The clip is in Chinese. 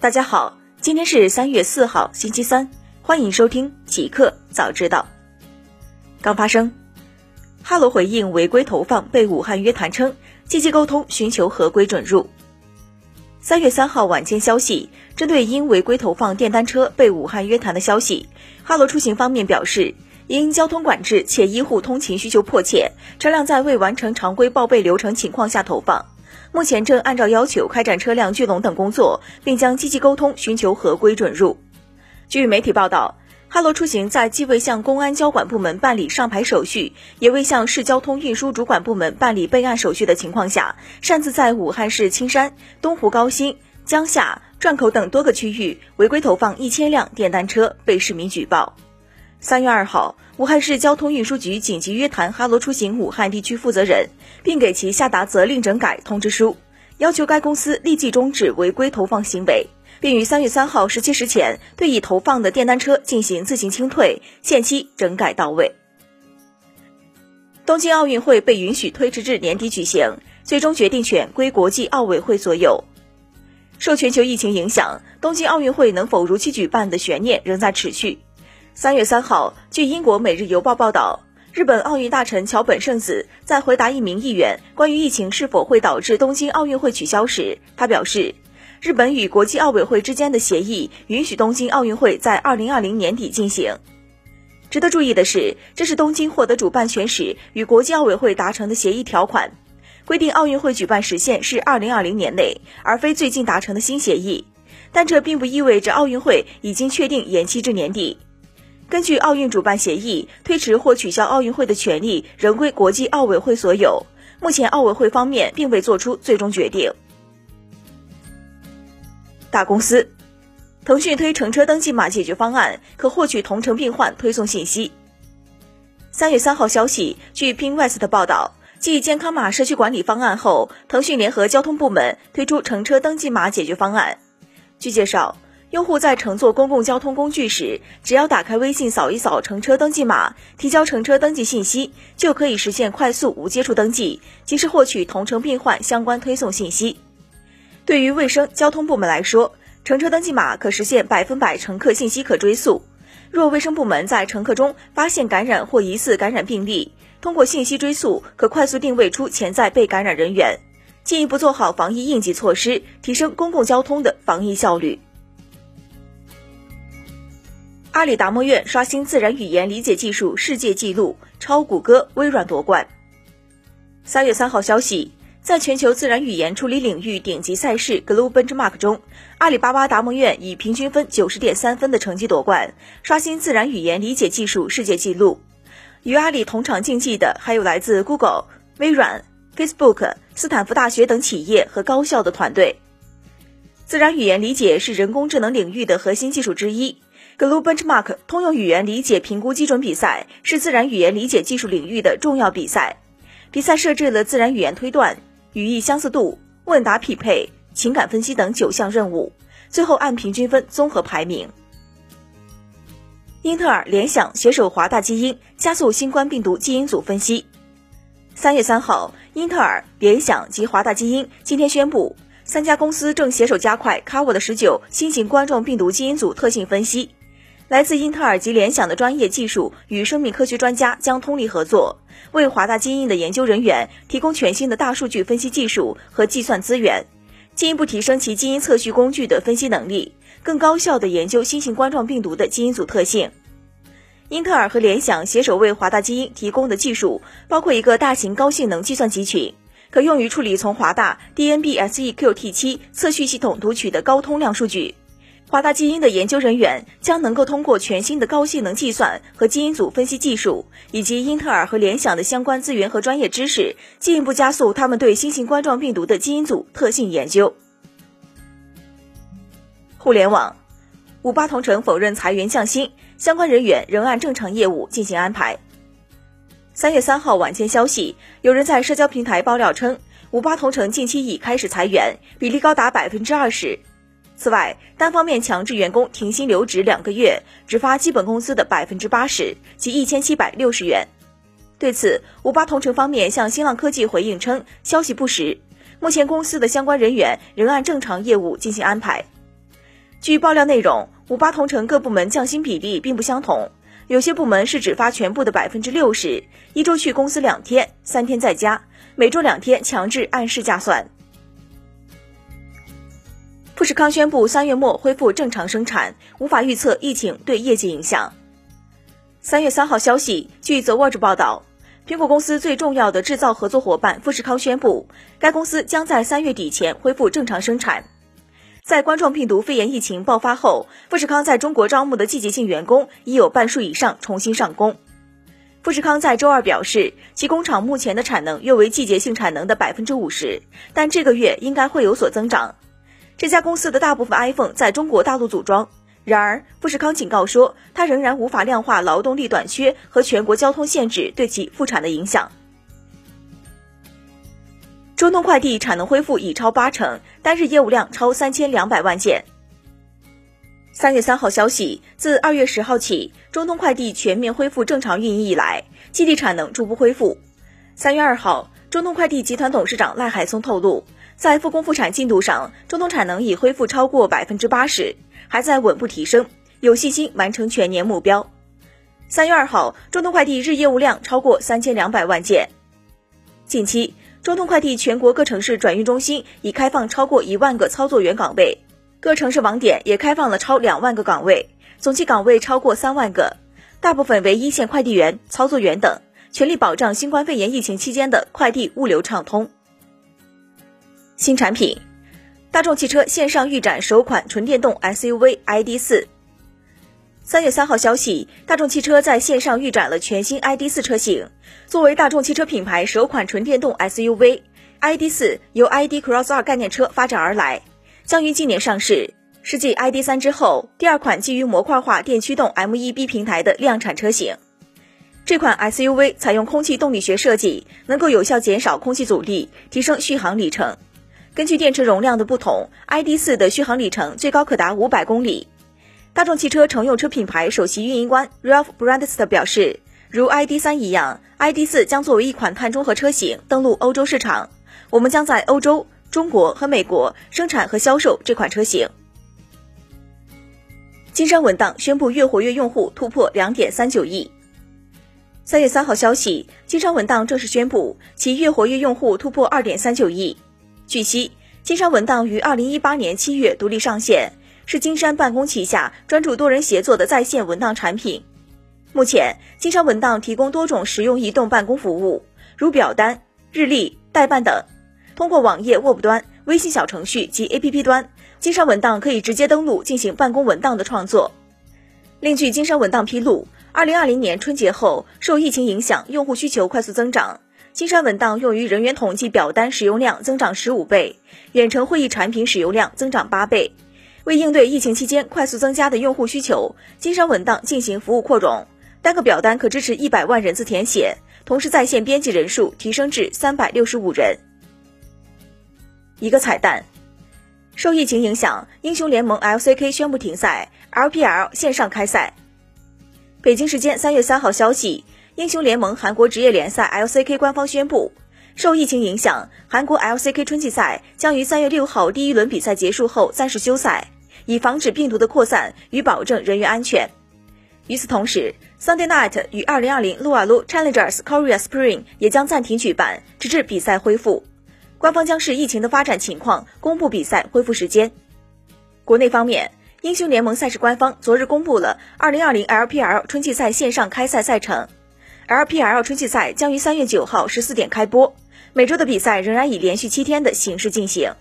大家好，今天是三月四号，星期三，欢迎收听极客早知道。刚发生，哈罗回应违规投放被武汉约谈称，积极沟通寻求合规准入。三月三号晚间消息，针对因违规投放电单车被武汉约谈的消息，哈罗出行方面表示，因交通管制且医护通勤需求迫切，车辆在未完成常规报备流程情况下投放。目前正按照要求开展车辆聚拢等工作，并将积极沟通寻求合规准入。据媒体报道，哈罗出行在既未向公安交管部门办理上牌手续，也未向市交通运输主管部门办理备案手续的情况下，擅自在武汉市青山、东湖高新、江夏、转口等多个区域违规投放一千辆电单车，被市民举报。三月二号，武汉市交通运输局紧急约谈哈罗出行武汉地区负责人，并给其下达责令整改通知书，要求该公司立即终止违规投放行为，并于三月三号十七时前对已投放的电单车进行自行清退，限期整改到位。东京奥运会被允许推迟至年底举行，最终决定权归国际奥委会所有。受全球疫情影响，东京奥运会能否如期举办的悬念仍在持续。三月三号，据英国《每日邮报》报道，日本奥运大臣桥本圣子在回答一名议员关于疫情是否会导致东京奥运会取消时，他表示，日本与国际奥委会之间的协议允许东京奥运会在二零二零年底进行。值得注意的是，这是东京获得主办权时与国际奥委会达成的协议条款，规定奥运会举办时限是二零二零年内，而非最近达成的新协议。但这并不意味着奥运会已经确定延期至年底。根据奥运主办协议，推迟或取消奥运会的权利仍归国际奥委会所有。目前，奥委会方面并未做出最终决定。大公司，腾讯推乘车登记码解决方案，可获取同城病患推送信息。三月三号消息，据 PingWest 报道，继健康码社区管理方案后，腾讯联合交通部门推出乘车登记码解决方案。据介绍。用户在乘坐公共交通工具时，只要打开微信扫一扫乘车登记码，提交乘车登记信息，就可以实现快速无接触登记，及时获取同城病患相关推送信息。对于卫生交通部门来说，乘车登记码可实现百分百乘客信息可追溯。若卫生部门在乘客中发现感染或疑似感染病例，通过信息追溯，可快速定位出潜在被感染人员，进一步做好防疫应急措施，提升公共交通的防疫效率。阿里达摩院刷新自然语言理解技术世界纪录，超谷歌、微软夺冠。三月三号消息，在全球自然语言处理领域顶级赛事 Global Benchmark 中，阿里巴巴达摩院以平均分九十点三分的成绩夺冠，刷新自然语言理解技术世界纪录。与阿里同场竞技的还有来自 Google、微软、Facebook、斯坦福大学等企业和高校的团队。自然语言理解是人工智能领域的核心技术之一。Global Benchmark 通用语言理解评估基准比赛是自然语言理解技术领域的重要比赛。比赛设置了自然语言推断、语义相似度、问答匹配、情感分析等九项任务，最后按平均分综合排名。英特尔、联想携手华大基因加速新冠病毒基因组分析。三月三号，英特尔、联想及华大基因今天宣布，三家公司正携手加快 Cover 的十九新型冠状病毒基因组特性分析。来自英特尔及联想的专业技术与生命科学专家将通力合作，为华大基因的研究人员提供全新的大数据分析技术和计算资源，进一步提升其基因测序工具的分析能力，更高效地研究新型冠状病毒的基因组特性。英特尔和联想携手为华大基因提供的技术包括一个大型高性能计算集群，可用于处理从华大 DNB-SEQT7 测序系统读取的高通量数据。华大基因的研究人员将能够通过全新的高性能计算和基因组分析技术，以及英特尔和联想的相关资源和专业知识，进一步加速他们对新型冠状病毒的基因组特性研究。互联网，五八同城否认裁员降薪，相关人员仍按正常业务进行安排。三月三号晚间消息，有人在社交平台爆料称，五八同城近期已开始裁员，比例高达百分之二十。此外，单方面强制员工停薪留职两个月，只发基本工资的百分之八十，即一千七百六十元。对此，五八同城方面向新浪科技回应称，消息不实。目前公司的相关人员仍按正常业务进行安排。据爆料内容，五八同城各部门降薪比例并不相同，有些部门是只发全部的百分之六十，一周去公司两天，三天在家，每周两天强制按市价算。富士康宣布三月末恢复正常生产，无法预测疫情对业绩影响。三月三号消息，据 The Watch 报道，苹果公司最重要的制造合作伙伴富士康宣布，该公司将在三月底前恢复正常生产。在冠状病毒肺炎疫情爆发后，富士康在中国招募的季节性员工已有半数以上重新上工。富士康在周二表示，其工厂目前的产能约为季节性产能的百分之五十，但这个月应该会有所增长。这家公司的大部分 iPhone 在中国大陆组装，然而富士康警告说，它仍然无法量化劳动力短缺和全国交通限制对其复产的影响。中通快递产能恢复已超八成，单日业务量超三千两百万件。三月三号消息，自二月十号起，中通快递全面恢复正常运营以来，基地产能逐步恢复。三月二号，中通快递集团董事长赖海松透露。在复工复产进度上，中通产能已恢复超过百分之八十，还在稳步提升，有信心完成全年目标。三月二号，中通快递日业务量超过三千两百万件。近期，中通快递全国各城市转运中心已开放超过一万个操作员岗位，各城市网点也开放了超两万个岗位，总计岗位超过三万个，大部分为一线快递员、操作员等，全力保障新冠肺炎疫情期间的快递物流畅通。新产品，大众汽车线上预展首款纯电动 SUV ID.4。三月三号消息，大众汽车在线上预展了全新 ID.4 车型。作为大众汽车品牌首款纯电动 SUV，ID.4 由 ID Cross 二概念车发展而来，将于今年上市。是继 ID.3 之后第二款基于模块化电驱动 MEB 平台的量产车型。这款 SUV 采用空气动力学设计，能够有效减少空气阻力，提升续航里程。根据电池容量的不同，ID.4 的续航里程最高可达五百公里。大众汽车乘用车品牌首席运营官 Ralph Brandst 表示，如 ID.3 一样，ID.4 将作为一款碳中和车型登陆欧洲市场。我们将在欧洲、中国和美国生产和销售这款车型。金山文档宣布月活跃用户突破两点三九亿。三月三号消息，金山文档正式宣布其月活跃用户突破二点三九亿。据悉，金山文档于二零一八年七月独立上线，是金山办公旗下专注多人协作的在线文档产品。目前，金山文档提供多种实用移动办公服务，如表单、日历、代办等。通过网页 Web 端、微信小程序及 APP 端，金山文档可以直接登录进行办公文档的创作。另据金山文档披露，二零二零年春节后，受疫情影响，用户需求快速增长。金山文档用于人员统计表单使用量增长十五倍，远程会议产品使用量增长八倍。为应对疫情期间快速增加的用户需求，金山文档进行服务扩容，单个表单可支持一百万人次填写，同时在线编辑人数提升至三百六十五人。一个彩蛋：受疫情影响，英雄联盟 LCK 宣布停赛，LPL 线上开赛。北京时间三月三号消息。英雄联盟韩国职业联赛 LCK 官方宣布，受疫情影响，韩国 LCK 春季赛将于三月六号第一轮比赛结束后暂时休赛，以防止病毒的扩散与保证人员安全。与此同时，Sunday Night 与二零二零撸啊撸 Challengers Korea Spring 也将暂停举办，直至比赛恢复。官方将视疫情的发展情况公布比赛恢复时间。国内方面，英雄联盟赛事官方昨日公布了二零二零 LPL 春季赛线上开赛赛程。LPL 春季赛将于三月九号十四点开播，每周的比赛仍然以连续七天的形式进行。